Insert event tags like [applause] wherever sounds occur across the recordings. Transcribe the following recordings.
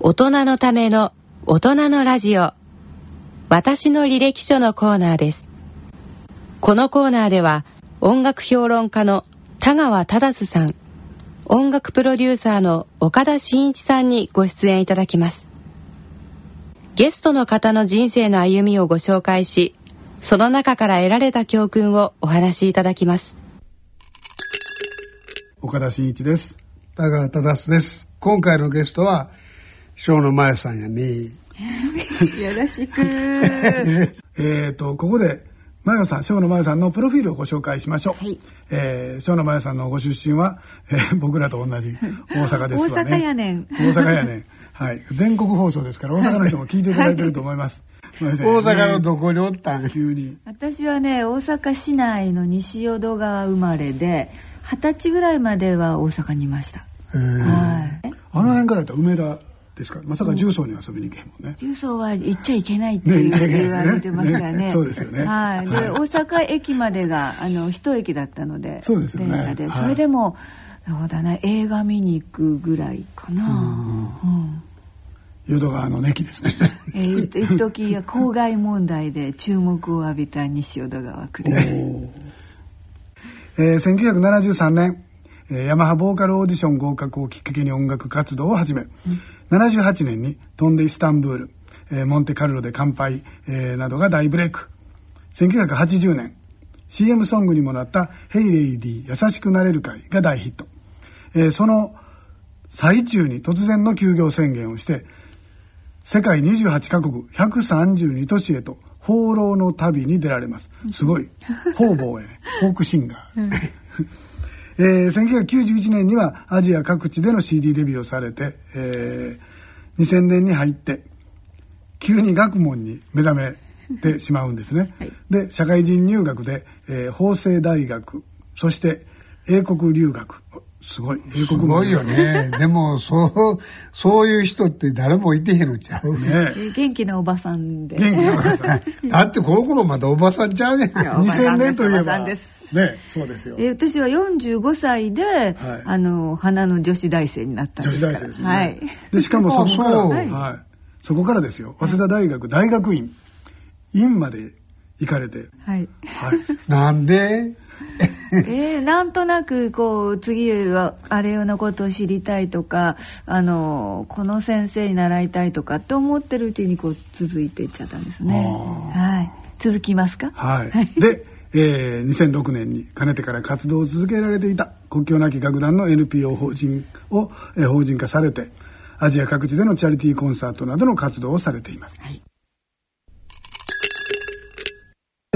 大人のための大人のラジオ。私の履歴書のコーナーです。このコーナーでは音楽評論家の田川忠さん音楽プロデューサーの岡田真一さんにご出演いただきます。ゲストの方の人生の歩みをご紹介しその中から得られた教訓をお話しいただきます。岡田真一です。田川忠です。今回のゲストは小野真由さんやね。[laughs] よろしく。[laughs] えっとここで真由さん小野真由さんのプロフィールをご紹介しましょう、はい、えー、小野真由さんのご出身は、えー、僕らと同じ大阪ですわね。大阪やねん。大阪やねん。はい。全国放送ですから大阪の人も聞いていただいてると思います、[laughs] 大阪のどこにおったん？急に。私はね大阪市内の西淀川生まれで二十歳ぐらいまでは大阪にいました。はい。あの辺からやったら梅田ですか？まさか重曹に遊びに行けへんもんね。重曹は行っちゃいけないって言われてましたね。そうですよね。はい。で、大阪駅までがあの一駅だったのでそうですよね。電車で、それでもそうだな映画見に行くぐらいかな。うん。淀川の駅ですね。えー、一時郊外問題で注目を浴びた西淀川区です。えー、1973年、えー、ヤマハボーカルオーディション合格をきっかけに音楽活動を始め、うん、78年に飛んでイスタンブール、えー、モンテカルロで乾杯、えー、などが大ブレイク。1980年、CM ソングにもなった「ヘイレイディ優しくなれる会」が大ヒット、えー、その最中に突然の休業宣言をして世界28カ国132都市へと放浪の旅に出られます。すごい。方々やね。フォークシンガー、えー、1991年にはアジア各地での CD デビューをされて、えー、2000年に入って急に学問に目覚めてしまうんですね、[laughs] はい、で社会人入学で、えー、法政大学そして英国留学。すごい。英国すごいよね。[laughs] でもそうそういう人って誰もいてへんのちゃうね。元気なおばさんで。元気なおばさん。[laughs] だってこの頃まだおばさんちゃうねん。2000年といえばねそうですよ。え私は45歳で、はい、あの花の女子大生になったんです女子大生ですね、はい、でしかもそこから [laughs] はい、はい、そこからですよ。早稲田大学大学院。院まで行かれて。はい、はい、なんで？[laughs] えー、なんとなくこう次はあれのことを知りたいとかあのこの先生に習いたいとかって思ってるうちにこう続いていっちゃったんですね。はい、続きますか？はい。で、えー、2006年にかねてから活動を続けられていた国境なき楽団の NPO 法人を、えー、法人化されてアジア各地でのチャリティーコンサートなどの活動をされています。はい。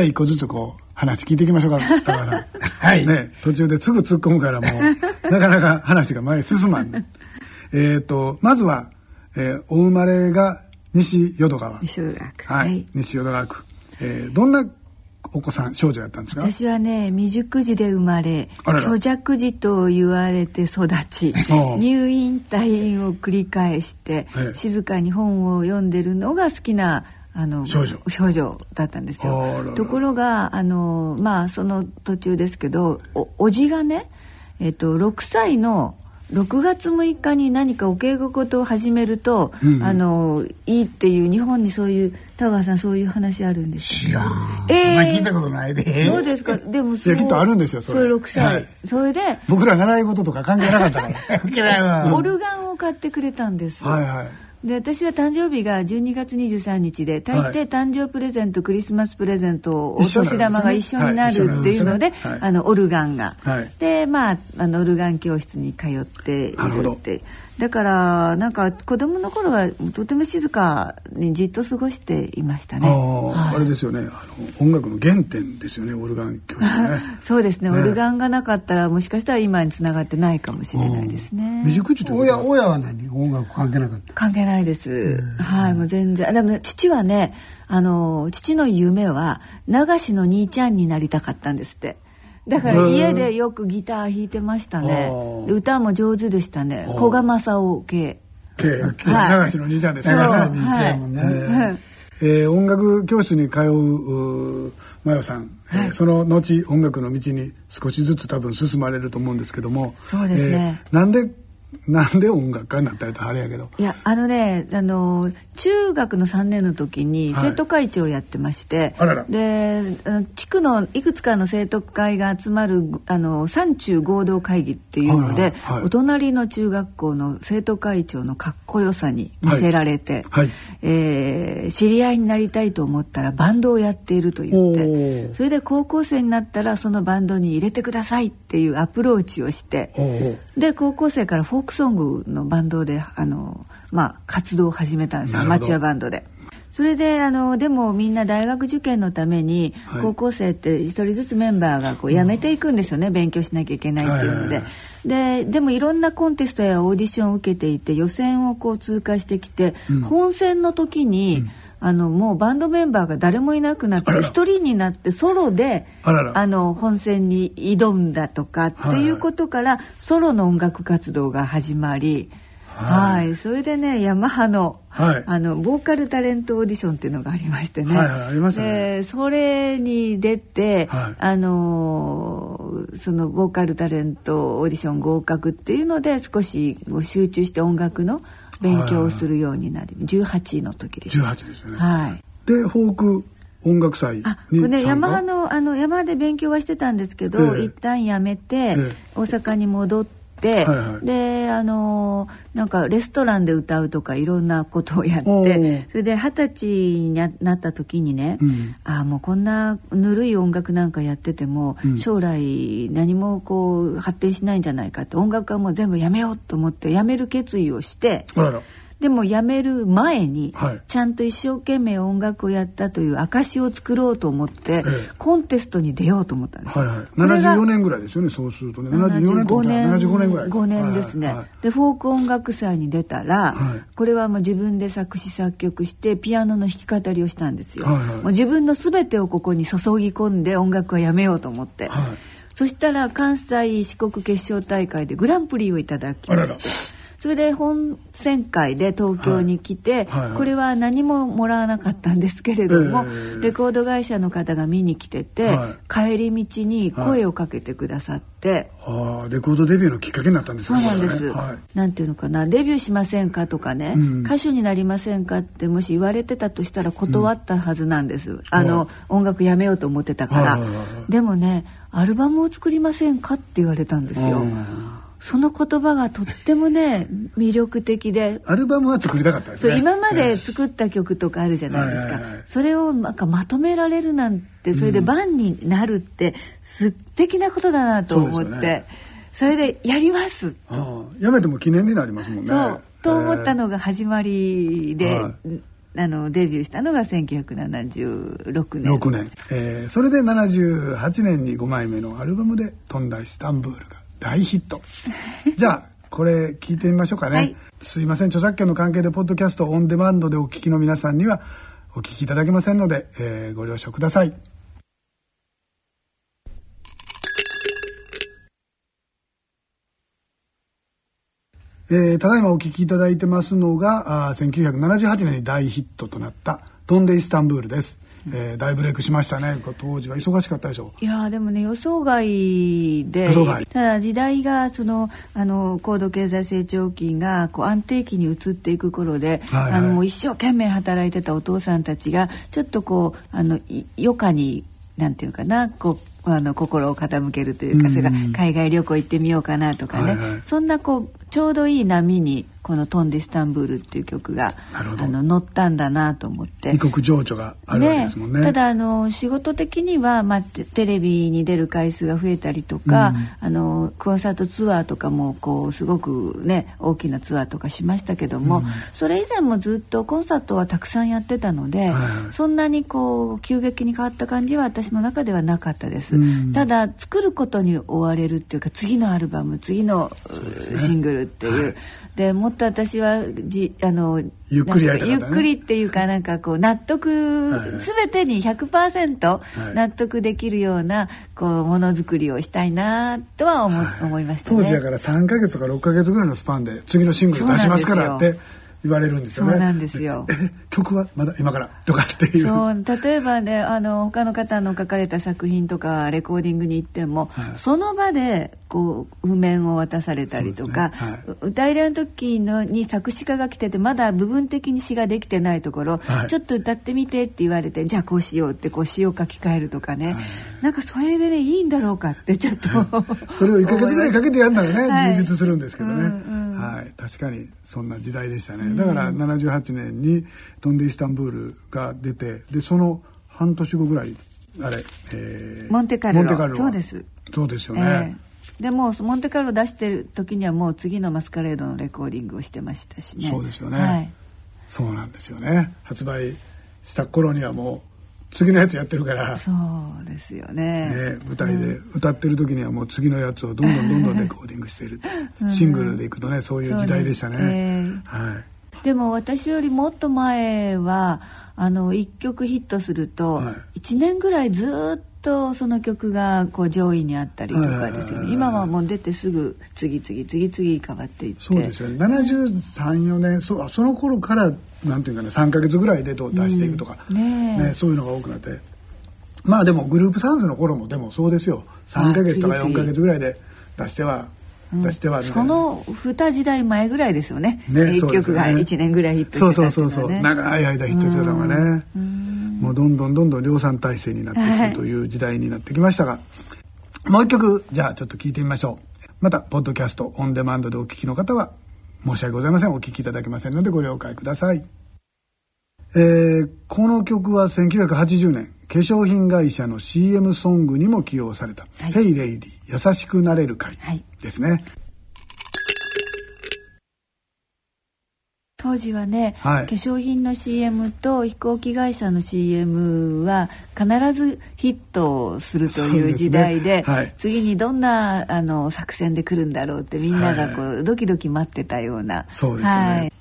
一個ずつこう話聞いていきましょうか [laughs] 高田さん。はい。ね途中ですぐ突っ込むからもう [laughs] なかなか話が前に進まん。ね [laughs] えっとまずは、えー、お生まれが西淀川。西淀川区。はい、はい、西淀川区、えー、どんなお子さん少女やったんですか？私はね未熟児で生まれ虚弱児と言われて育ち入院退院を繰り返して、静かに本を読んでるのが好きなあの少女。少女だったんですよ。ところがあのまあその途中ですけどおおじがね、えっと、6歳の6月6日に何かお稽古事を始めると、うん。うん、あのいいっていう日本にそういう田川さんそういう話あるんですよ、ね、知らん、えー、聞いたことないで。そうですか？でもそい。やきっとあるんですよそれ。それ6歳、はい、それで僕ら習い事とか関係なかったから。[laughs] [laughs] オルガンを買ってくれたんです。はいはいで私は誕生日が12月23日で大抵誕生プレゼントクリスマスプレゼントお年玉が一緒になるっていうので、あのオルガンが、でまああのオルガン教室に通っているってだからなんか子供の頃はとても静かにじっと過ごしていましたね。あはい、あれですよね。あの音楽の原点ですよね。オルガン教室ね。[laughs] そうですね、ね、オルガンがなかったらもしかしたら今につながってないかもしれないですね。未熟児親親は何？音楽関係なかった？関係ないです。はいもう全然。でも、ね、父はねあの父の夢は流しの兄ちゃんになりたかったんですって。だから家でよくギター弾いてましたね。歌も上手でしたね。古賀正夫系。系、はい、流しの兄ちゃんですね。流しの兄ちゃんもね、はい。えー、音楽教室に通うマヨさん、はい、えー、その後音楽の道に少しずつ多分進まれると思うんですけども。そうですね、えー、なんでなんで音楽家になったやとあれやけど。いやあのねあの中学の3年の時に生徒会長をやってまして、はい、で地区のいくつかの生徒会が集まるあの山中合同会議っていうので、はいはい、お隣の中学校の生徒会長のかっこよさに見せられて、はい、えー、知り合いになりたいと思ったらバンドをやっていると言ってそれで高校生になったらそのバンドに入れてくださいっていうアプローチをしてで高校生からフォークソングのバンドであの、まあ、活動を始めたんですアマチュアバンドで。それであのでもみんな大学受験のために、高校生って一人ずつメンバーがこう辞めていくんですよね、勉強しなきゃいけないっていうので。ででもいろんなコンテストやオーディションを受けていて予選をこう通過してきて、うん、本戦の時に、うんあのもうバンドメンバーが誰もいなくなって一人になってソロであの本戦に挑んだとかってい。うことから、ソロの音楽活動が始まり、はい、それでねヤマハの,、はい、あのボーカルタレントオーディションっていうのがありましてね、はいはい、ありましたねそれに出て、はい、あのそのボーカルタレントオーディション合格っていうので少し集中して音楽の勉強をするようになり18の時です。18ですよね。はい。でフォーク音楽祭あこれね山ハのあの山で勉強はしてたんですけど、ええ、一旦やめて、え、大阪に戻って、はいはい、であのなんかレストランで歌うとかいろんなことをやってそれで二十歳になった時にね、うん、ああもうこんなぬるい音楽なんかやってても、うん、将来何もこう発展しないんじゃないかって音楽はもう全部やめようと思ってやめる決意をしてあららでも辞める前に、ちゃんと一生懸命音楽をやったという証を作ろうと思って、コンテストに出ようと思ったんです、はいはい、74年ぐらいですよねそうするとね。74年と年75年ぐらい。5年ですね、はいはい、でフォーク音楽祭に出たら、はい、これはもう自分で作詞作曲してピアノの弾き語りをしたんですよ、はいはい、もう自分の全てをここに注ぎ込んで音楽はやめようと思って、はい、そしたら関西四国決勝大会でグランプリをいただきましてそれで本選会で東京に来て、はいこれは何ももらわなかったんですけれども、えー、レコード会社の方が見に来てて、はい、帰り道に声をかけてくださって。あレコードデビューのきっかけになったんですねそうなんです、ね。はい、なんていうのかなデビューしませんかとかね、うん、歌手になりませんかってもし言われてたとしたら断ったはずなんです、うん、あの、音楽やめようと思ってたから、でもねアルバムを作りませんかって言われたんですよ、その言葉がとってもね魅力的で。アルバムは作りたかったですね。今まで作った曲とかあるじゃないですか、それをなんかまとめられるなんてそれで番になるって素敵なことだなと思って、ね、それでやります。やめても記念になりますもんね。そうと思ったのが始まりで、あのデビューしたのが1976年。6年、えー、それで78年に5枚目のアルバムで「飛んだイスタンブール」が大ヒット。[laughs] じゃあこれ聞いてみましょうかね、はい、すいません。著作権の関係でポッドキャストオンデマンドでお聞きの皆さんにはお聞きいただけませんので、えー、ご了承ください。えー、ただいまお聞きいただいてますのがあ1978年に大ヒットとなった「飛んでイスタンブール」ですえー、大ブレイクしましたね。当時は忙しかったでしょう。いやでもね予想外でただ時代がそのあの高度経済成長期がこう安定期に移っていく頃で、はいはい、あの一生懸命働いてたお父さんたちがちょっとこうあの余暇になんていうかなこうあの心を傾けるというか、それが海外旅行行ってみようかなとかね、はいはい、そんなこうちょうどいい波にこの「飛んでスタンブール」っていう曲があの乗ったんだなと思って。異国情緒があるわけですもんね、ね、ただあの仕事的には、まあ、テレビに出る回数が増えたりとか、うん、あのコンサートツアーとかもこうすごくね大きなツアーとかしましたけども、うん、それ以前もずっとコンサートはたくさんやってたので、はい、そんなにこう急激に変わった感じは私の中ではなかったです、うん、ただ作ることに追われるっていうか次のアルバム次のシングルっていう、はい。でもっと私はじあのゆっくりやりたかった、ね、ゆっくりっていうかなんかこう納得、はい、全てに100%納得できるようなこうものづくりをしたいなとは思はい、思いましたね。当時だから3か月とか6か月ぐらいのスパンで次のシングル出しますからって言われるんですよね。そうなんですよ。[laughs] 曲はまだ今からとかっていう。そう例えばねあの他の方の書かれた作品とかレコーディングに行っても、はい、その場でこう譜面を渡されたりとか、ね。はい、歌入れの時のに作詞家が来ててまだ部分的に詩ができてないところ、はい、ちょっと歌ってみてって言われてじゃあこうしようってこう詩を書き換えるとかね、なんかそれでねいいんだろうかってちょっと。それを1か月ぐらいかけてやるならね、[laughs] 充実するんですけどね。うんうん。はい、確かにそんな時代でしたね、だから78年に「飛んでイスタンブール」が出てでその半年後ぐらいあれ、えー、モンテカルロ。そうです。そうですよね、えー、でもモンテカルロ出してる時にはもう次のマスカレードのレコーディングをしてましたしね。そうですよね、はい、そうなんですよね。発売した頃にはもう次のやつやってるから。そうですよね。ね舞台で歌ってる時にはもう次のやつをどんどんどんどんレコーディングしている [laughs] うん、シングルでいくとねそういう時代でしたね、えー、はい、でも私よりもっと前はあの1曲ヒットすると1年ぐらいずっとその曲がこう上位にあったりとかですよね。今はもう出てすぐ次々次々変わっていって。そうですよね。734年そその頃からなんていうかね3か月ぐらいで出していくとか、うん、ね、ね、そういうのが多くなって。まあでもグループサウンズの頃もでもそうですよ。3か月とか4か月ぐらいで出しては出しては、その2時代前ぐらいですよね。ね1曲が1年ぐらいヒットしてた、ね、そうそうそうそう。長い間ヒットしてたのがね。もうどんどんどんどん量産体制になっていくという時代になってきましたが、はい、もう一曲じゃあちょっと聞いてみましょう。またポッドキャストオンデマンドでお聞きの方は申し訳ございません。お聴きいただけませんのでご了解ください、えー、この曲は1980年化粧品会社の CM ソングにも起用された「はい、ヘイレイディ優しくなれる会」ですね、はい当時はね、はい、化粧品の CM と飛行機会社の CM は必ずヒットするという時代で、ね。はい、次にどんなあの作戦で来るんだろうってみんながこう、はい、ドキドキ待ってたような。そうですね、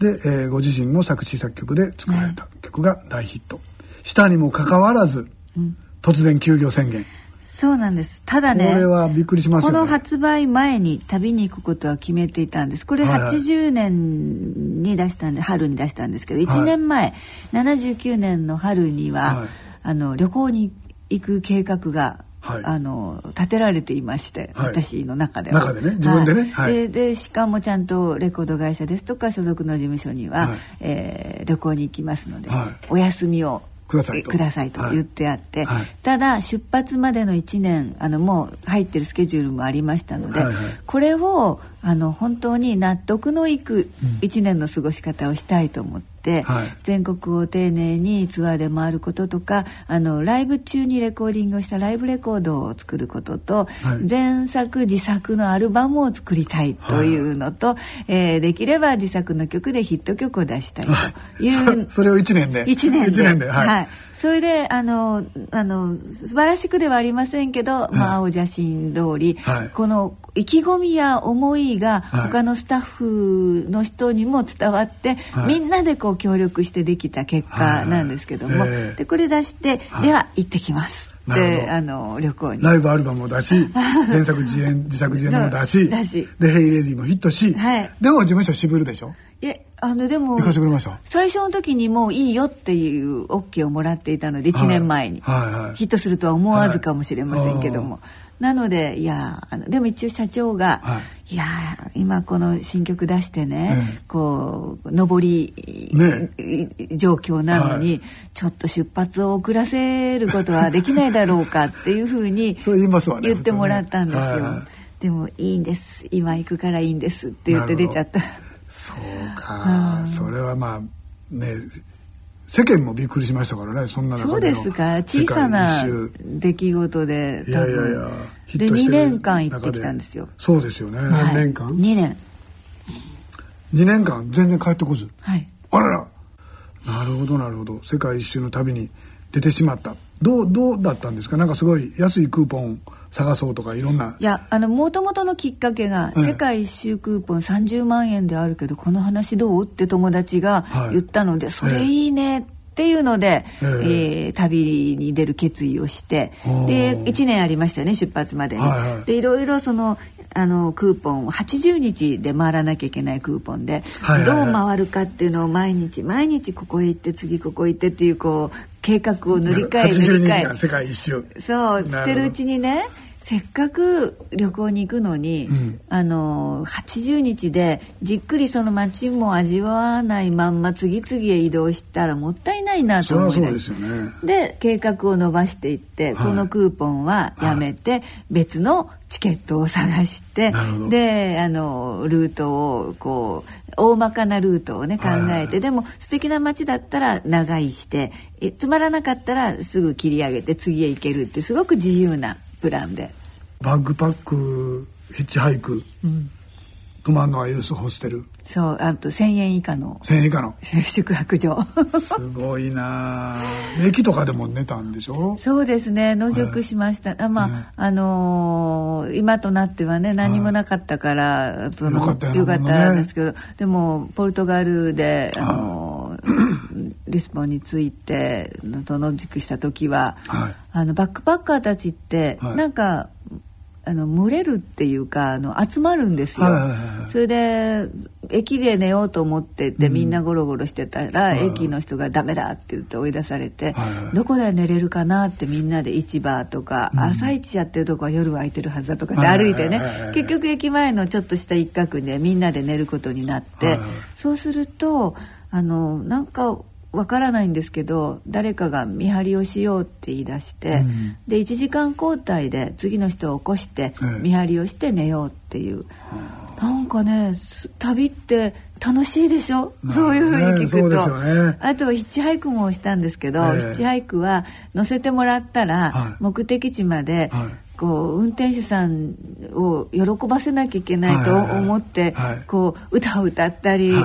で、えー、ご自身の作詞作曲で作られた曲が大ヒット、したにもかかわらず、うん、突然休業宣言そうなんです。ただねこれはびっくりします、ね、この発売前に旅に行くことは決めていたんです。これ80年に出したんで、春に出したんですけど1年前、はい、79年の春には、はい、あの旅行に行く計画がはい、あの立てられていまして、はい、私の中では。中でね自分でね、はい、ででしかもちゃんとレコード会社ですとか所属の事務所には、はい、えー、旅行に行きますので、お休みをくださいと。さいと言ってあって、はい、ただ出発までの1年あのもう入ってるスケジュールもありましたので、はいはい、これをあの本当に納得のいく1年の過ごし方をしたいと思って、はい、全国を丁寧にツアーで回ることとかあのライブ中にレコーディングをしたライブレコードを作ることと、はい、前作自作のアルバムを作りたいというのと、はい、えー、できれば自作の曲でヒット曲を出したいという [laughs] それを1年で。1年で ,1 年ではいそれであのあの素晴らしくではありませんけど、まあ、青写真通り、はい、この意気込みや思いが他のスタッフの人にも伝わって、はい、みんなでこう協力してできた結果なんですけども、はいはい、でこれ出して、では行ってきます。であの旅行に。ライブアルバムも出し [laughs] 前作自演自作自演も出し。で「ヘイレディ」もヒットし、はい、でも事務所渋るでしょ？えあのでも最初の時にもういいよっていう OK をもらっていたので1年前に、はいはい。はい、ヒットするとは思わずかもしれませんけども、はい、なのでいやあのでも一応社長が、はい、いや今この新曲出してね、こう上り、ね、状況なのに、はい、ちょっと出発を遅らせることはできないだろうかっていうふうに [laughs] 言ってもらったんですよ。でもいいんです。今行くからいいんですって言って出ちゃった。そうか、それはまあね世間もびっくりしましたからねそんなそうですか。小さな出来事でいやいやいやで2年間行ってきたんですよ。そうですよね、何年間、2年。2年間全然帰ってこず。はい。あらら。なるほどなるほど。世界一周の旅に出てしまった。どうどうだったんですか？なんかすごい安いクーポン探そうとかいろんな。いやあのもともとのきっかけが、世界一周クーポン30万円であるけどこの話どう？って友達が言ったので、はい、それいいねっていうので、えー、えー、旅に出る決意をしてで1年ありましたよね出発までに。はいはい、でいろいろそのあのクーポンを80日で回らなきゃいけないクーポンで、はいはいはい、どう回るかっていうのを毎日毎日ここへ行って次ここ行ってっていうこう計画を塗り替え塗り替え。世界一周。そう捨てるうちにねせっかく旅行に行くのに、うん、あの80日でじっくりその街も味わわないまんま次々へ移動したらもったいないなと思いそうですよね。で計画を伸ばしていって、はい、このクーポンはやめて、別のチケットを探してであのルートをこう大まかなルートをね考えて、でも素敵な街だったら長居してつまらなかったらすぐ切り上げて次へ行けるってすごく自由なプランでバックパックヒッチハイク、うん、泊まるのはユースホステルそうあと1,000円以下の。1,000円以下の。宿泊所。すごいな。駅とかでも寝たんでしょ？そうですね。野宿しました、あまあ、ね、あのー、今となってはね何もなかったから、よかったよかったんですけど、でもポルトガルで、あのー、リスボンに着いて野宿した時は、はい、あのバックパッカーたちって、はい、なんかあの群れるっていうかあの集まるんですよ、それで駅で寝ようと思ってて、みんなゴロゴロしてたら、うん、駅の人が「ダメだ」って言って追い出されて、どこで寝れるかなってみんなで市場とか、うん、朝市やってるとこは夜は空いてるはずだとかって歩いてね、結局駅前のちょっとした一角でみんなで寝ることになって、そうするとあのなんかわからないんですけど誰かが見張りをしようって言い出して、うん、で1時間交代で次の人を起こして見張りをして寝ようっていう、なんかね旅って楽しいでしょ、そういうふうに聞くと、ね、あとヒッチハイクもしたんですけど、えー、ヒッチハイクは乗せてもらったら、目的地まで、はいこう運転手さんを喜ばせなきゃいけないと思って、こう歌を歌ったり,、こう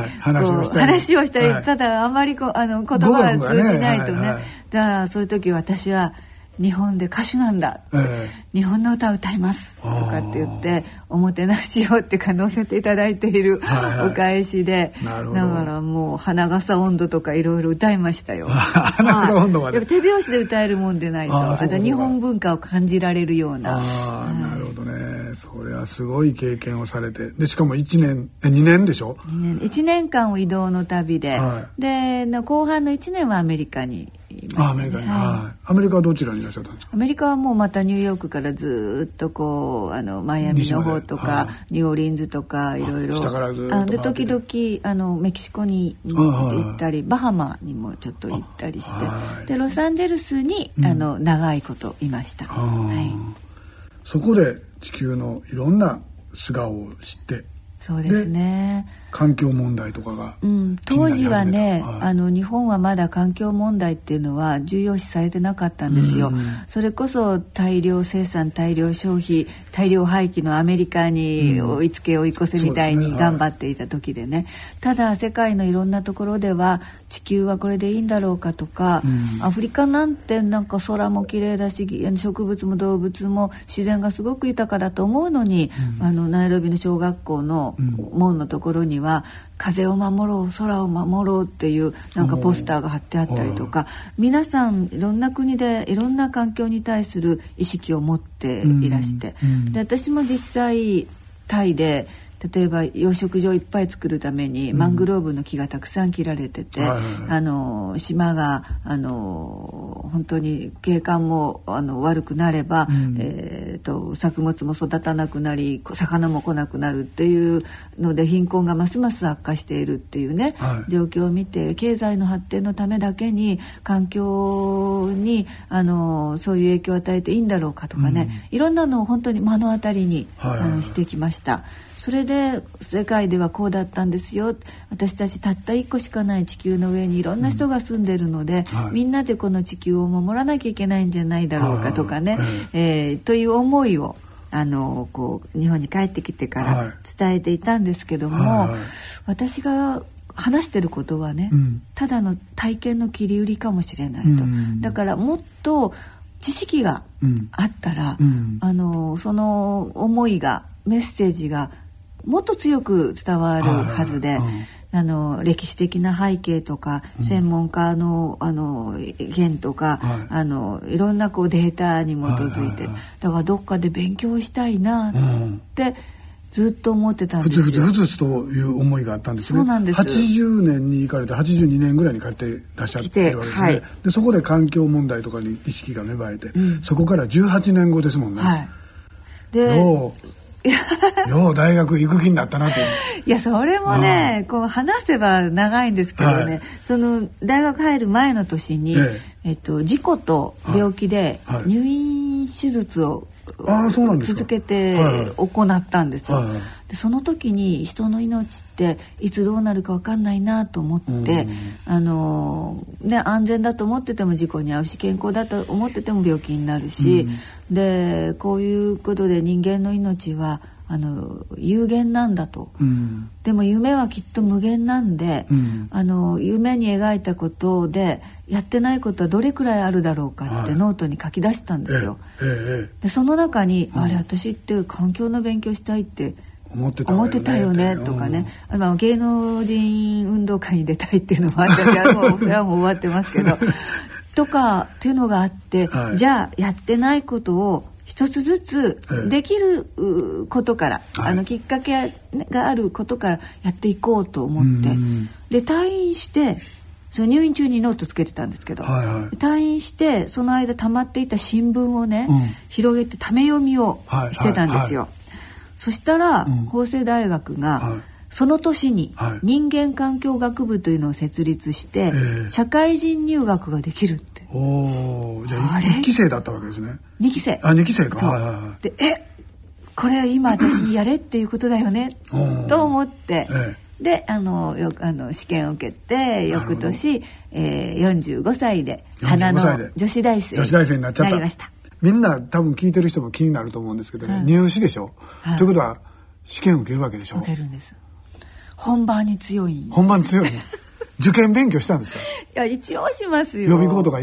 話をしたり、ただあまりこうあの言葉が通じないとね、だからそういう時私は日本で歌手なんだ、えー、日本の歌を歌います。とかって言っておもてなしをってか乗せていただいているお返しで、はいはい、だからもう花笠温度とかいろいろ歌いましたよ。[laughs] 花笠温度まで、手拍子で歌えるもんでないと日本文化を感じられるような。あ、なるほどね。それはすごい経験をされて。でしかも1年え2年でしょ？1, 年。1年間を移動の旅で、はい、で後半の1年はアメリカにあアメリカに、はい、アメリカはどちらにいらっしゃったんですか？アメリカはもうまたニューヨークからずっとこうあのマイアミの方とか、はい、ニューオーリンズとかいろいろあで時々あのメキシコに行ったりバハマにもちょっと行ったりしてでロサンゼルスに、あの長いこといました、はい、そこで地球のいろんな素顔を知って。そうですね環境問題とかが、うん、当時はね、はい、あの日本はまだ環境問題っていうのは重要視されてなかったんですよ、うん、それこそ大量生産大量消費大量廃棄のアメリカに追いつけ追い越せみたいに頑張っていた時でね、ねはい、ただ世界のいろんなところでは地球はこれでいいんだろうかとか、うん、アフリカなんてなんか空も綺麗だし植物も動物も自然がすごく豊かだと思うのに、あのナイロビの小学校の門のところにはは風を守ろう空を守ろうっていうなんかポスターが貼ってあったりとか。皆さんいろんな国でいろんな環境に対する意識を持っていらして、で私も実際タイで例えば養殖場いっぱい作るためにマングローブの木がたくさん切られてて、うん、あの島があの本当に景観もあの悪くなれば、うん、えーと、作物も育たなくなり魚も来なくなるっていうので貧困がますます悪化しているっていうね、はい、状況を見て経済の発展のためだけに環境にあのそういう影響を与えていいんだろうかとかね、うん、いろんなのを本当に目の当たりに、はい、あのしてきました。それで世界ではこうだったんですよ。私たちたった1個しかない地球の上にいろんな人が住んでるので、うんはい、みんなでこの地球を守らなきゃいけないんじゃないだろうかとかね、えー、という思いをあのこう日本に帰ってきてから伝えていたんですけども、はい、私が話してることはね、うん、ただの体験の切り売りかもしれないと、うん、だからもっと知識があったら、うん、あのその思いがメッセージがもっと強く伝わるはずで。あの歴史的な背景とか、専門家のあの意見とか、はい、あのいろんなこうデータに基づいて、だからどっかで勉強したいなってずっと思ってたんですよ。ふつふつふつという思いがあったんですね。そうなんです。80年に行かれて82年ぐらいに帰ってらっしゃってるわけですね、はい、でそこで環境問題とかに意識が芽生えて、うん、そこから18年後ですもんね、はい、で [laughs] よう大学行く気になったなと。いやそれもねこう話せば長いんですけどね、はい、その大学入る前の年に、ええ。えっと、事故と病気で入院手術を続けて行ったんですよ。でその時に人の命っていつどうなるか分かんないなと思って、あのね、安全だと思ってても事故に遭うし健康だと思ってても病気になるし、でこういうことで人間の命はあの有限なんだと、うん、でも夢はきっと無限なんで、うん、あの夢に描いたことでやってないことはどれくらいあるだろうかってノートに書き出したんですよ。はいええ、でその中に、うん、あれ私って環境の勉強したいって思ってたよね。とかね、あの芸能人運動会に出たいっていうのもあったしもうそれはもう終わってますけど。とかっていうのがあって、はい、じゃあやってないことを一つずつできることから、ええ、あのきっかけがあることからやっていこうと思って、で退院してその入院中にノートつけてたんですけど、はいはい、退院してその間溜まっていた新聞をね、うん、広げてため読みをしてたんですよ。はいはい。はい、そしたら、うん、法政大学が、はい。その年に人間環境学部というのを設立して、社会人入学ができるおおじゃあ1期生だったわけですね。2期生。あ2期生か。はいはいはい。でえこれ今私にやれっていうことだよね？と思って、ええ、であのよあの試験を受けて翌年、えー、45歳で花の女子大生女子大生になっちゃった。みんな多分聞いてる人も気になると思うんですけどね、うん、入試でしょ、はい、ということは試験受けるわけでしょ？受けるんです。本番に強い。本番強い受験勉強したんですか？いや一応しますよ。予備校とか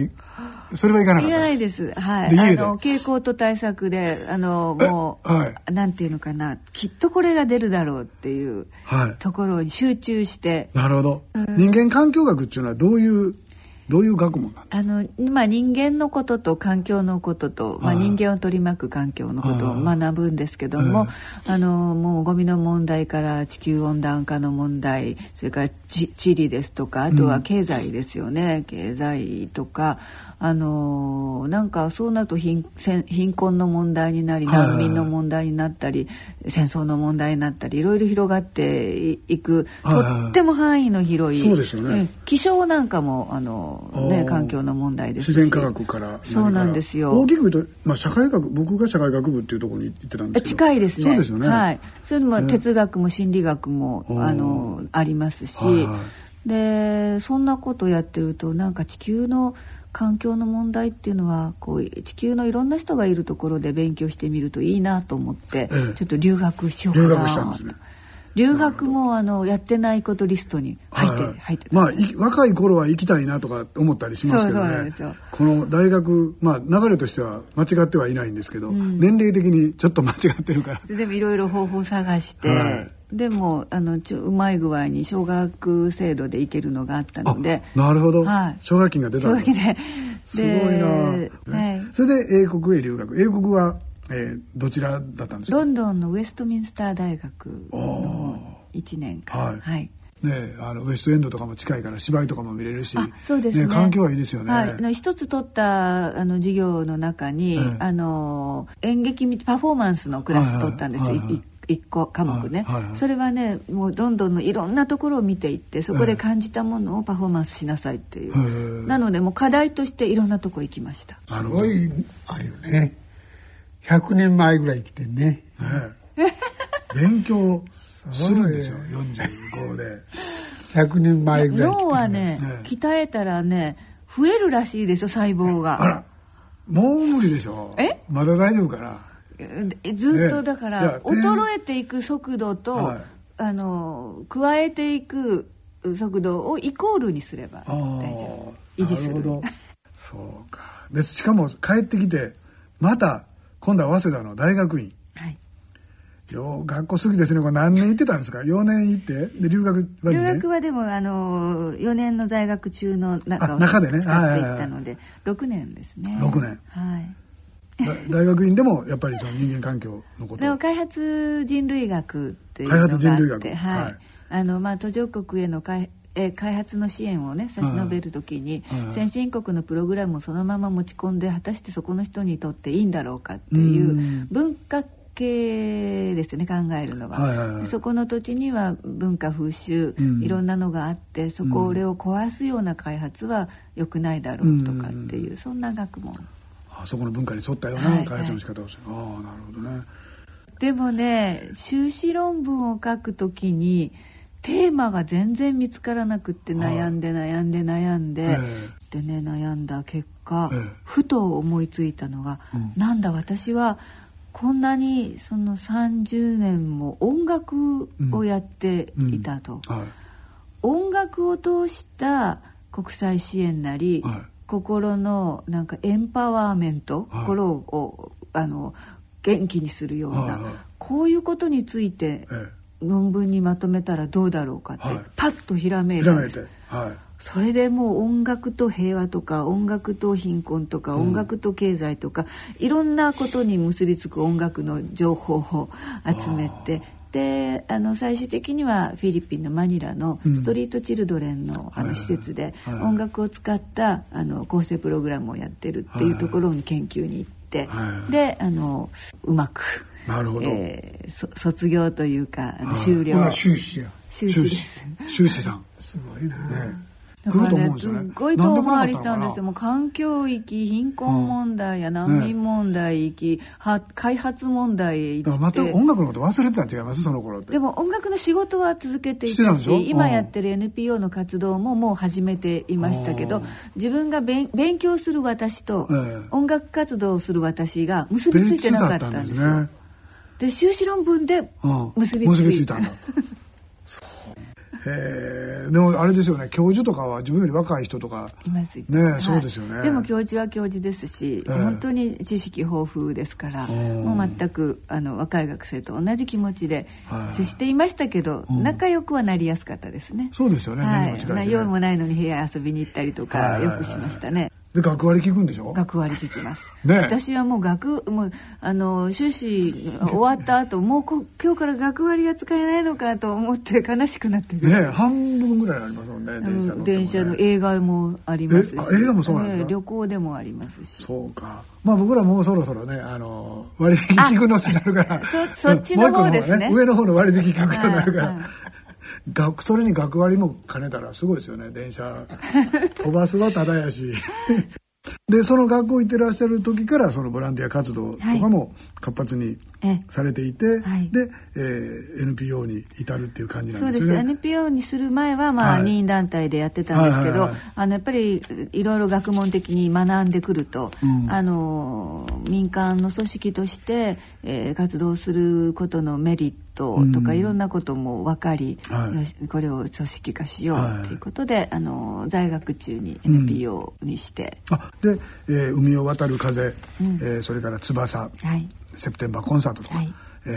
それはいかなかった？いないです。はい。あの傾向と対策であのもう、はい、なんていうのかな。きっとこれが出るだろうっていうところに集中して、なるほど、うん、人間環境学っていうのはどういうどういう学問あの、まあ、人間のことと環境のことと、まあ、人間を取り巻く環境のことを学ぶんですけどもあのもうゴミの問題から地球温暖化の問題それから地理ですとかあとは経済ですよね、うん、経済とかあのなんかそうなると貧貧困の問題になり難民の問題になったり戦争の問題になったりいろいろ広がっていくとっても範囲の広いそうですよね。気象なんかもあの、ね、環境の問題です自然科学からそうなんですよ。大きく言うと、まあ、社会学僕が社会学部っていうところに行ってたんですけど。近いですね。そうですよね。はい。それも哲学も心理学もあのありますし。でそんなことやってるとなんか地球の環境の問題っていうのはこう地球のいろんな人がいるところで勉強してみるといいなと思って、ええ、ちょっと留学しようかな。留学したんですね留学もあのやってないことリストに入って、はいはい、入ってまあ若い頃は行きたいなとか思ったりしますけどね。この大学まあ流れとしては間違ってはいないんですけど、うん、年齢的にちょっと間違ってるから。[laughs] でもいろいろ方法探して、はい。でもあのちょうまい具合に奨学制度で行けるのがあったのでなるほど、はい、奨学金が出た奨学金で。すごいな、はい、それで英国へ留学。英国は、えー、どちらだったんですか？ロンドンのウェストミンスター大学の1年間。はい、はい。ね、あのウエストエンドとかも近いから芝居とかも見れるしそうですね、ね、環境はいいですよね、はい、一つ取ったあの授業の中に、ええ、あの演劇パフォーマンスのクラス取ったんですよ、はいはいはいはい。一個科目ね、はいはいはい、それはねもうロンドンのいろんなところを見ていってそこで感じたものをパフォーマンスしなさいっていう、え。ー、なのでもう課題としていろんなとこ行きました。すごいあるよね100年前ぐらい来てね、ね、勉強するんですよ45で100年。前ぐらい脳はね、ね、鍛えたらね増えるらしいですよ細胞が。あらもう無理でしょ。え？まだ大丈夫かな。ずっとだから衰えていく速度と、はい、あの加えていく速度をイコールにすれば大丈夫。維持する。そうか。でしかも帰ってきてまた今度は早稲田の大学院。はい。よ学校好きですね。これ何年行ってたんですか？4年行って？で留学は、留学はでもあの4年の在学中の中を中でね。使っていったので、はいはいはい、6年ですね。6年。はい。大学院でもやっぱりその人間環境のこと。でも開発人類学っていうのがあって開発人類学、はい、はい、あのまあ途上国への開え開発の支援をね差し伸べる時に、先進国のプログラムをそのまま持ち込んで果たしてそこの人にとっていいんだろうかっていう文化系ですよね考えるのは。はいはいはい、そこの土地には文化風習、うん、いろんなのがあってそこれを壊すような開発は良くないだろうとかっていう、うん、そんな学問。あそこの文化に沿ったような開発の仕方をする、はいはい、ああなるほどね。でもね修士論文を書くときにテーマが全然見つからなくって悩んで悩んで悩んで、でね悩んだ結果、ふと思いついたのが、うん、なんだ私はこんなにその30年も音楽をやっていたと、うん。はい、音楽を通した国際支援なり、はい、心のなんかエンパワーメント、はい、心をあの元気にするような、こういうことについて、ええ論文にまとめたらどうだろうかって、はい、パッとひらめいたんです。はい、それでもう音楽と平和とか音楽と貧困とか、音楽と経済とかいろんなことに結びつく音楽の情報を集めてであの最終的にはフィリピンのマニラのストリートチルドレンの,、あの施設で音楽を使ったあの構成プログラムをやってるっていうところに研究に行って、であのうまく。なるほど、えー、卒業というか終了。修士や。修士です。修士。さん。すごいな、ね。だからね、すっごい遠回りしたんですよ。もう環境域、貧困問題や難民問題域、は開発問題へ行って。全く音楽のこと忘れてたん違います？その頃って。でも音楽の仕事は続けていたし、今やってる NPO の活動ももう始めていましたけど、自分が勉強する私と音楽活動をする私が結びついてなかったんですよ。で修士論文で結びついた,、結びついたんだ。[laughs] へえでもあれですよね。教授とかは自分より若い人とか。います。ね、はい、そうですよね。でも教授は教授ですし、えー、本当に知識豊富ですからもう全くあの若い学生と同じ気持ちで接していましたけど、はい、仲良くはなりやすかったですね、そうですよね、はい、ね、用もないのに部屋遊びに行ったりとかよくしましたね、で学割聞くんでしょ？学割聞きます、ね、私はもう学もうあの修士終わった後もうこ今日から学割が使えないのかと思って悲しくなってね半分ぐらいありますもんね電車の、ね、電車の映画もありますし。映画もそうなんですか、旅行でもありますし。そうか。まあ僕らもうそろそろねあの割引聞くのしなるから。そそっちの方ですね、ね、上の方の割引聞くようになるから学それに学割も兼ねたらすごいですよね。電車飛ばすはただやし。[laughs] でその学校行ってらっしゃる時からそのボランティア活動とかも活発にされていて、はい、で、えー、NPO に至るっていう感じなんですね。そうです。NPO にする前はまあ、はい、任意団体でやってたんですけど、あのやっぱりいろいろ学問的に学んでくると、うん、あの民間の組織として、えー、活動することのメリットとかいろんなことも分かり、はい、これを組織化しようということで、あの在学中に NPO にして、うん、あで、えー「海を渡る風」うん、えー、それから「翼」はい。セプテンバーコンサートとか、はい、え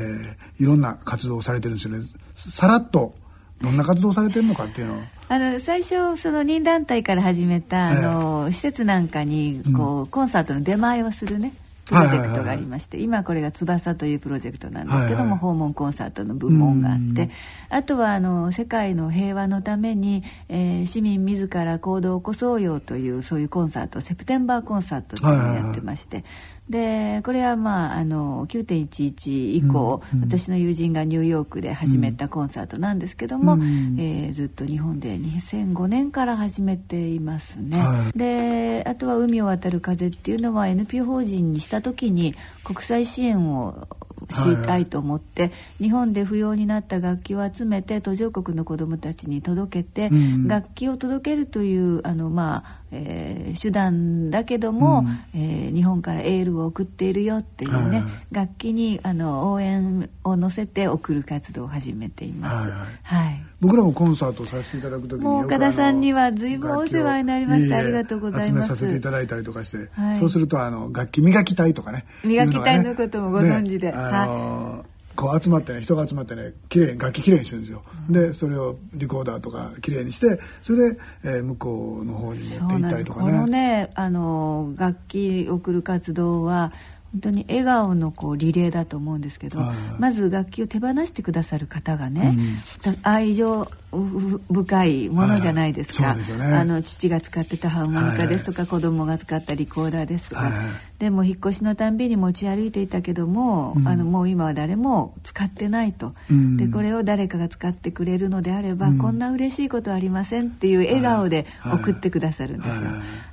ー、いろんな活動をされてるんですよね。さらっとどんな活動されてるのかっていうのあの最初その任団体から始めた、あの施設なんかにこう、うん、コンサートの出前をするねプロジェクトがありまして、今これが「翼」というプロジェクトなんですけども、はいはい、訪問コンサートの部門があってあとはあの世界の平和のために、えー、市民自ら行動を起こそうよというそういうコンサートセプテンバーコンサートというのをやってまして、はいはいはいでこれはまああの9.11以降、うんうん、私の友人がニューヨークで始めたコンサートなんですけども、うん、えー、ずっと日本で2005年から始めていますね、はい、であとは「海を渡る風」っていうのは NPO 法人にした時に国際支援をしたいと思って、はい。日本で不要になった楽器を集めて途上国の子どもたちに届けて、うん、楽器を届けるというあの、まあえー、手段だけども、うん、えー、日本からエールを送っているよっていうね、はい楽器にあの応援を乗せて送る活動を始めています。はい、はい。はい、僕らもコンサートさせていただく時にもう岡田さんには随分お世話になりました。ありがとうございます。集めさせていただいたりとかして、はい、そうするとあの楽器磨きたいとかね。磨きたいのこともご存知で、ね、あのーこう集まってね人が集まってね綺麗に楽器綺麗にしてるんですよ、うん、でそれをリコーダーとか綺麗にしてそれで、えー、向こうの方に持っていったりとかね。このねあの楽器送る活動は本当に笑顔のこうリレーだと思うんですけど、まず楽器を手放してくださる方がね、うん、愛情深いものじゃないですか、すね、あの父が使ってたハーモニカですとか、はい、子供が使ったリコーダーですとか、はい、でも引っ越しのたんびに持ち歩いていたけども、うん、あのもう今は誰も使ってないと、うん、でこれを誰かが使ってくれるのであれば、うん、こんな嬉しいことはありませんっていう笑顔で送ってくださるんですよ、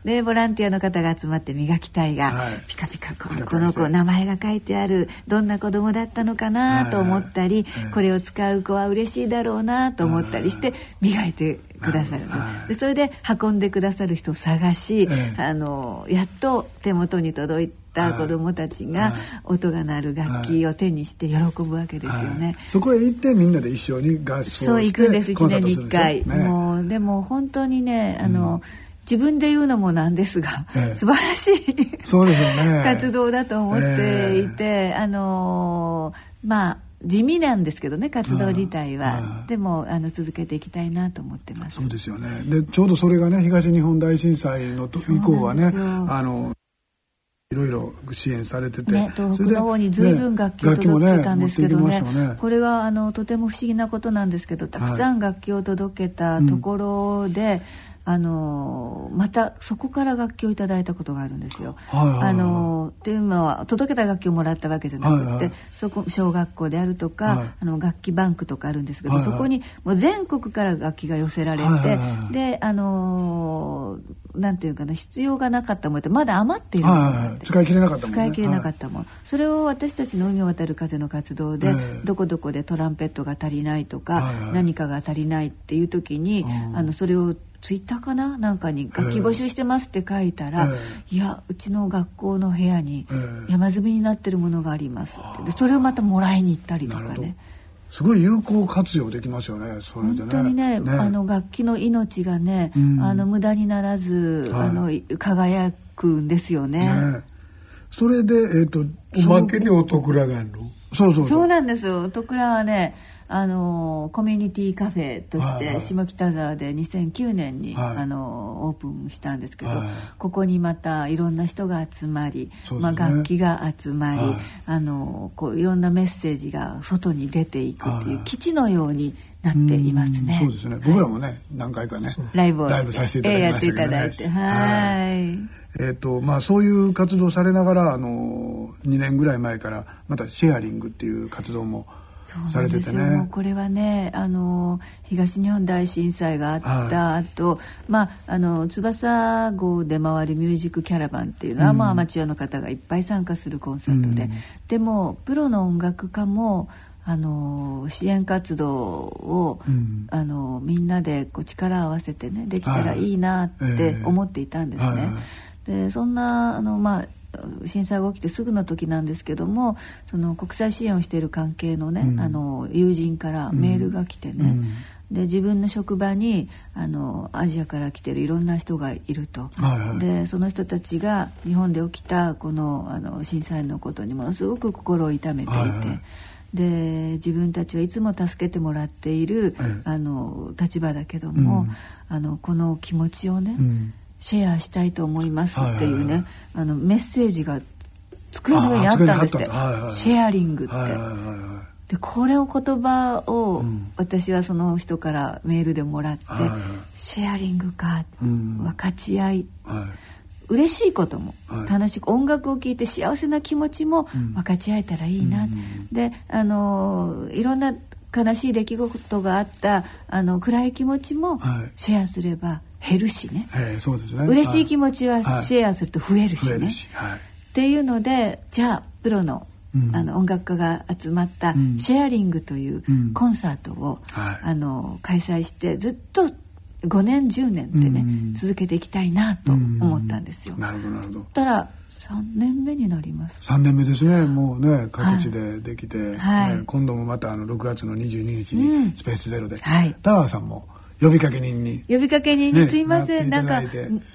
でボランティアの方が集まって磨きたいが、ピカピカこのこの子名前が書いてあるどんな子供だったのかなと思ったり、これを使う子は嬉しいだろうなと思ったりして磨いてくださる、で。それで運んでくださる人を探し、あのやっと手元に届いた子どもたちが音が鳴る楽器を手にして喜ぶわけですよね、そこへ行ってみんなで一緒に合奏してそう行くんです1年に1回、ね、もうでも本当にねあの、うん自分で言うのもなんですが、ええ、素晴らしいそうですよ、ね、活動だと思っていて、え、あのまあ地味なんですけどね活動自体は。でもあの続けていきたいなと思ってます。そうですよね。でちょうどそれがね東日本大震災の以降はねあのいろいろ支援されてて、ね、東北の方に随分楽器を届けたんですけどね、ねね、これがあのとても不思議なことなんですけどたくさん楽器を届けたところで、はいうんあのまたそこから楽器をいただいたことがあるんですよ。はいはいはい、あのっていうのは届けた楽器をもらったわけじゃなくて、はいはい、そこ小学校であるとか、はい、あの楽器バンクとかあるんですけど、はい。はい、そこにもう全国から楽器が寄せられて、はいはいはい、であのなんていうかな必要がなかったものってまだ余っているものがあって、使い切れなかったもん、ね、使い切れなかったもの、それを私たちの海を渡る風の活動で、どこどこでトランペットが足りないとか、何かが足りないっていう時に、あのそれをツイッターかな？なんかに楽器募集してますって書いたら、いやうちの学校の部屋に山積みになってるものがありますって。でそれをまたもらいに行ったりとかね。すごい有効活用できますよねそれでね。本当にね、ね、あの楽器の命がね、うん、あの無駄にならず、はい、あの輝くんですよね、ね、それでえっ、ー、とおまけにお得らがあるの？そうそうそう。なんですよ。お得らはねあのコミュニティカフェとして下北沢で2009年に、はい、あのオープンしたんですけど、はい、ここにまたいろんな人が集まり、ね、まあ、楽器が集まり、はい、あのこういろんなメッセージが外に出ていくっていう基地のようになっていますね。そうですね。僕らもね、何回かね、ライブを。ライブさせていただきましたけどね。やっていただいて、はい。えーとまあ、そういう活動されながらあの2年ぐらい前からまたシェアリングっていう活動もされててね。これはねあの東日本大震災があった後、はい、まああの翼号で回るミュージックキャラバンっていうのは、うん、まあ、アマチュアの方がいっぱい参加するコンサートで、うん、でもプロの音楽家もあの支援活動を、うん、あのみんなでこう力を合わせてねできたらい。いなって思っていたんですね。はい。えー、でそんなあの、まあ震災が起きてすぐの時なんですけどもその国際支援をしている関係のね、うん、あの友人からメールが来てね、うん、で自分の職場にあのアジアから来てるいろんな人がいると、はいはい、でその人たちが日本で起きたこのあの震災のことにものすごく心を痛めていて。はいはい。で自分たちはいつも助けてもらっている、あの立場だけども、うん、あのこの気持ちをね、うん、シェアしたいと思いますっていうね、あのメッセージが机の上にあったんですって、シェアリングって。でこれを言葉を私はその人からメールでもらって、シェアリングか、分かち合い、嬉しいことも楽しく、音楽を聴いて幸せな気持ちも分かち合えたらいいな、であのいろんな悲しい出来事があったあの暗い気持ちもシェアすれば、減るしね,、えー、そうですね。嬉しい気持ちはシェアすると増えるしね。はい、っていうのでじゃあプロのあの音楽家が集まったシェアリングというコンサートを、あの開催してずっと5年10年ってね、続けていきたいなと思ったんですよ。なるほどなるほど。たら3年目になります。3年目ですね。もうね各地でできて、はい。ね、今度もまたあの6月の22日にスペースゼロで、うんはい、タワーさんも呼びかけ人に。呼びかけ人に、すいません。なんか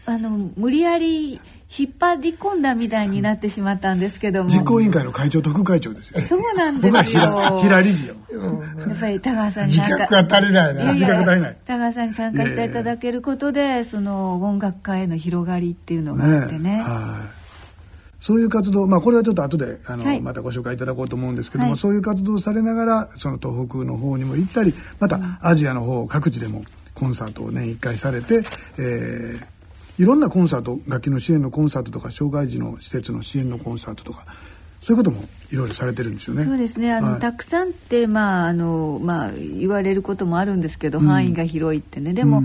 あの無理やり引っ張り込んだみたいになってしまったんですけども。実行委員会の会長と副会長ですよ、そうなんですよ。平理事よ。やっぱり田川さんに自覚が足りないな。自覚足りない。田川さんに参加していただけることでその音楽家への広がりっていうのがあってね、ねそういう活動、まあ、これはちょっと後であの、はい、またご紹介いただこうと思うんですけども、はい、そういう活動をされながらその東北の方にも行ったりまたアジアの方各地でもコンサートを年1回されて、えー、いろんなコンサート楽器の支援のコンサートとか障害児の施設の支援のコンサートとかそういうこともいろいろされてるんですよね。そうですね。あの、はい、たくさんってまああのまあ言われることもあるんですけど、うん、範囲が広いってね。でも、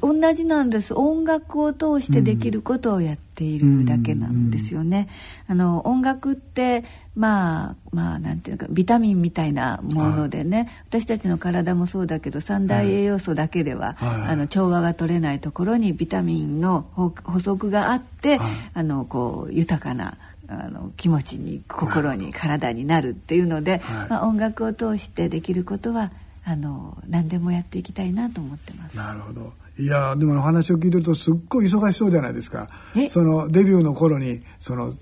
うん、同じなんです。音楽を通してできることをやっているだけなんですよね。あの音楽ってまあまあなんていうかビタミンみたいなものでね、はい、私たちの体もそうだけど三大栄養素だけでは、はい、あの調和が取れないところにビタミンの補足があって、あのこう豊かなあの気持ちに心に体になるっていうので、はい、まあ、音楽を通してできることはあの何でもやっていきたいなと思ってます。なるほどいやでも話を聞いてるとすっごい忙しそうじゃないですか。そのデビューの頃にその、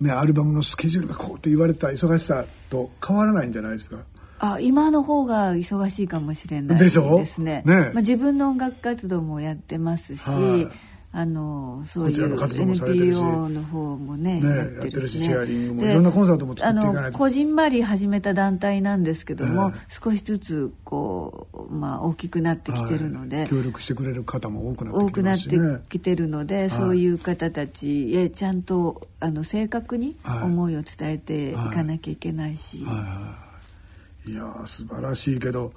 ね、アルバムのスケジュールがこうって言われた忙しさと変わらないんじゃないですか。あ今の方が忙しいかもしれないですね。ねまあ、自分の音楽活動もやってますし、はいあのそういう NPO の方もねねやってるしシェアリングもいろんなコンサートも作っていかないと。こじんまり始めた団体なんですけども、少しずつこう、まあ、大きくなってきてるので、協力してくれる方も多くなってきてますし、ね、多くなってきてるので、そういう方たちへちゃんとあの正確に思いを伝えていかなきゃいけないし、い。や素晴らしいけど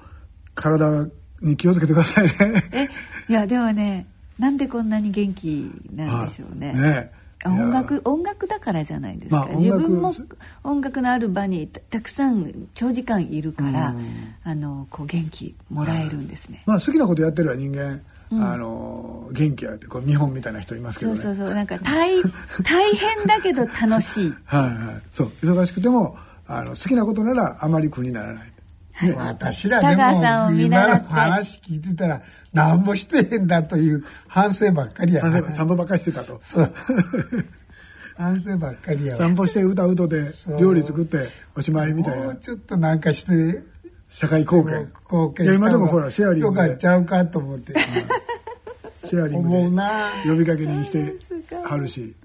体に気をつけてくださいね。えいやでもねなんでこんなに元気なんでしょうね。ね。音楽音楽だからじゃないですか、まあ、自分も音楽のある場にたくさん長時間いるから、あのこう元気もらえるんですね、まあ、好きなことやってるは人間、うん、あの元気やってこう見本みたいな人いますけどね。そうそうそう。なんか大大変だけど楽しい。[laughs] はいはい。そう。忙しくてもあの好きなことならあまり苦にならないね、私らでも今の話聞いてたら何もしてへんだという反省ばっかりや。な散歩ばっかりしてたと。[laughs] 反省ばっかりや散歩して歌うとで料理作っておしまいみたいな。もうちょっとなんかして社会貢献。貢献今でもほらシェアリングで。よかっちゃうかと思って。[laughs] シェアリングで呼びかけにしてはるし、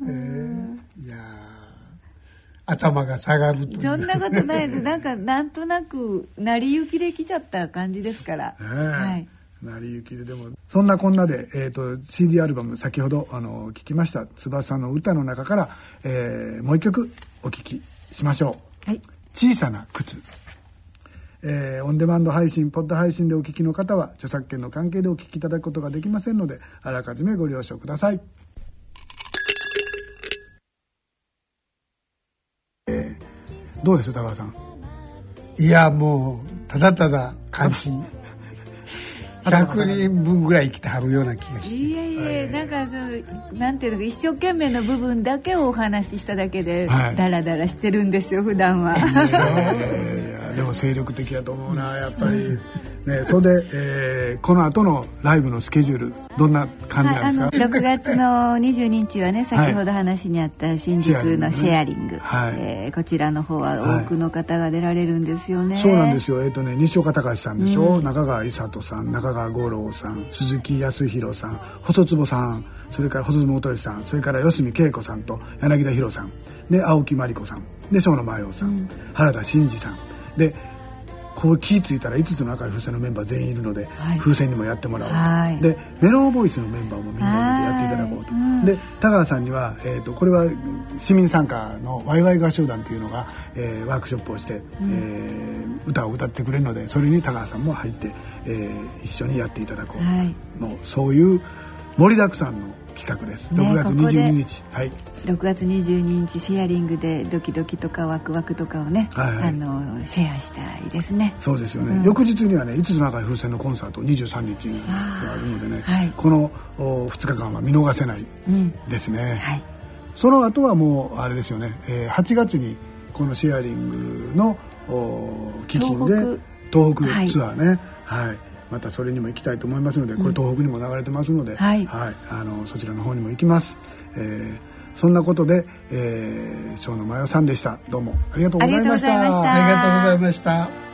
頭が下がるとそんなことないでなんかなんとなく成り行きできちゃった感じですから、はい。成り行きででもそんなこんなで、えーと、CD アルバム先ほどあの聞きました翼の歌の中から、えー、もう一曲お聴きしましょう「はい、小さな靴」えー、オンデマンド配信ポッド配信でお聞きの方は著作権の関係でお聞きいただくことができませんのであらかじめご了承ください。どうです高橋さん？いやもうただただ感心。[laughs] 100人分ぐらい生きてはるような気がして。いえいえなんかそなんていうの一生懸命の部分だけをお話ししただけで、はい、ダラダラしてるんですよ普段は。いやでも精力的やと思うなやっぱり [laughs] ね、それで、えー、この後のライブのスケジュールどんな感じなんですか、はい、6月の22日はね先ほど話にあった新宿のシェアリング、はい、えー、こちらの方は多くの方が出られるんですよね、はい、そうなんですよ。えっ、ー、とね西岡隆さんでしょ、うん、中川伊里さん中川五郎さん鈴木康弘さん細坪さんそれから細坪元さんそれから四隅恵子さんと柳田博さん。で青木真理子さん。で生野真洋さん、うん、原田真二さん。でこう気付いたら5つの赤い風船のメンバー全員いるので、はい、風船にもやってもらおうと、はい、でメローボイスのメンバーもみんなでやっていただこうと、で田川さんには、えーと、これは市民参加のワイワイ合唱団っていうのが、えー、ワークショップをして、うん、えー、歌を歌ってくれるのでそれに田川さんも入って、えー、一緒にやっていただこう、はい、もうそういう盛りだくさんの企画です、ね、6月22日。はい。6月22日シェアリングでドキドキとかワクワクとかをね、はいはい、あのシェアしたいですね。そうですよね、うん、翌日にはね5つの赤い風船のコンサート23日にあるのでね、はい、このお2日間は見逃せないですね、うんはい、その後はもうあれですよね、えー、8月にこのシェアリングのお基金で東北。ツアーね。はいまたそれにも行きたいと思いますのでこれ東北にも流れてますので、うん、はい、はい、あのそちらの方にも行きます。えーそんなことで、えー、小野真代さんでした。どうもありがとうございました。ありがとうございました。